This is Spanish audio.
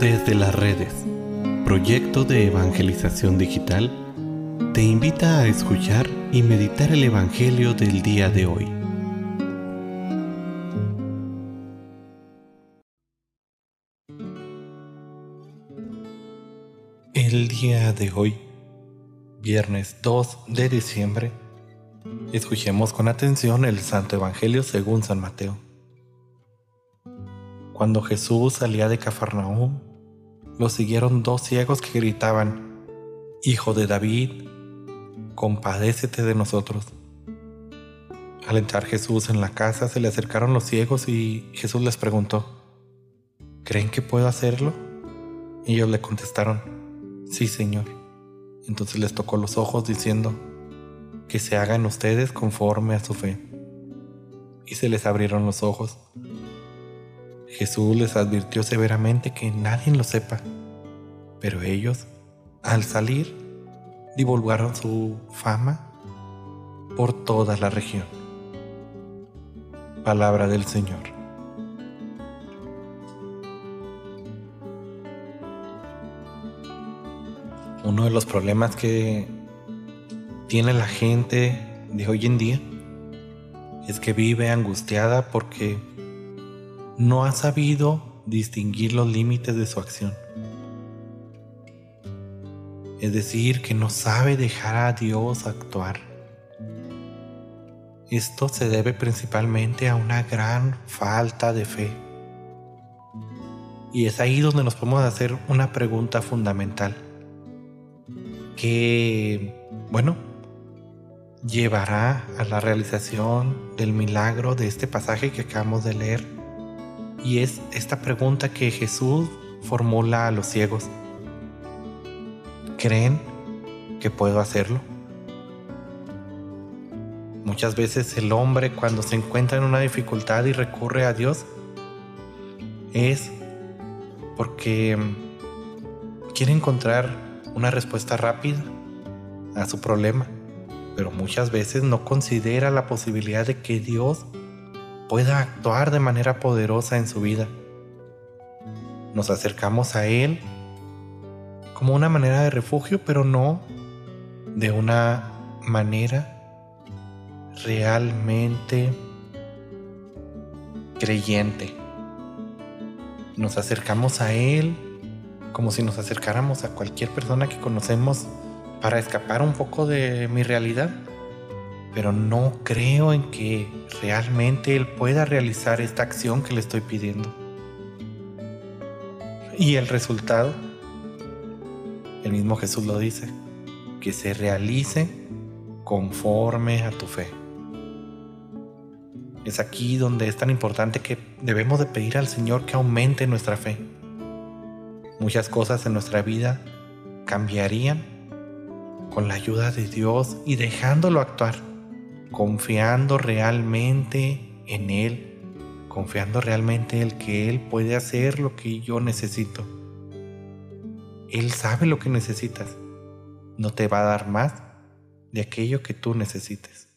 Desde las redes, proyecto de evangelización digital, te invita a escuchar y meditar el Evangelio del día de hoy. El día de hoy, viernes 2 de diciembre, escuchemos con atención el Santo Evangelio según San Mateo. Cuando Jesús salía de Cafarnaúm, lo siguieron dos ciegos que gritaban, Hijo de David, compadécete de nosotros. Al entrar Jesús en la casa se le acercaron los ciegos y Jesús les preguntó, ¿creen que puedo hacerlo? Y ellos le contestaron, sí Señor. Entonces les tocó los ojos diciendo, que se hagan ustedes conforme a su fe. Y se les abrieron los ojos. Jesús les advirtió severamente que nadie lo sepa, pero ellos, al salir, divulgaron su fama por toda la región. Palabra del Señor. Uno de los problemas que tiene la gente de hoy en día es que vive angustiada porque no ha sabido distinguir los límites de su acción. Es decir, que no sabe dejar a Dios actuar. Esto se debe principalmente a una gran falta de fe. Y es ahí donde nos podemos hacer una pregunta fundamental. Que, bueno, llevará a la realización del milagro de este pasaje que acabamos de leer y es esta pregunta que Jesús formula a los ciegos. ¿Creen que puedo hacerlo? Muchas veces el hombre cuando se encuentra en una dificultad y recurre a Dios es porque quiere encontrar una respuesta rápida a su problema, pero muchas veces no considera la posibilidad de que Dios pueda actuar de manera poderosa en su vida. Nos acercamos a Él como una manera de refugio, pero no de una manera realmente creyente. Nos acercamos a Él como si nos acercáramos a cualquier persona que conocemos para escapar un poco de mi realidad pero no creo en que realmente Él pueda realizar esta acción que le estoy pidiendo. Y el resultado, el mismo Jesús lo dice, que se realice conforme a tu fe. Es aquí donde es tan importante que debemos de pedir al Señor que aumente nuestra fe. Muchas cosas en nuestra vida cambiarían con la ayuda de Dios y dejándolo actuar confiando realmente en Él, confiando realmente en que Él puede hacer lo que yo necesito. Él sabe lo que necesitas. No te va a dar más de aquello que tú necesites.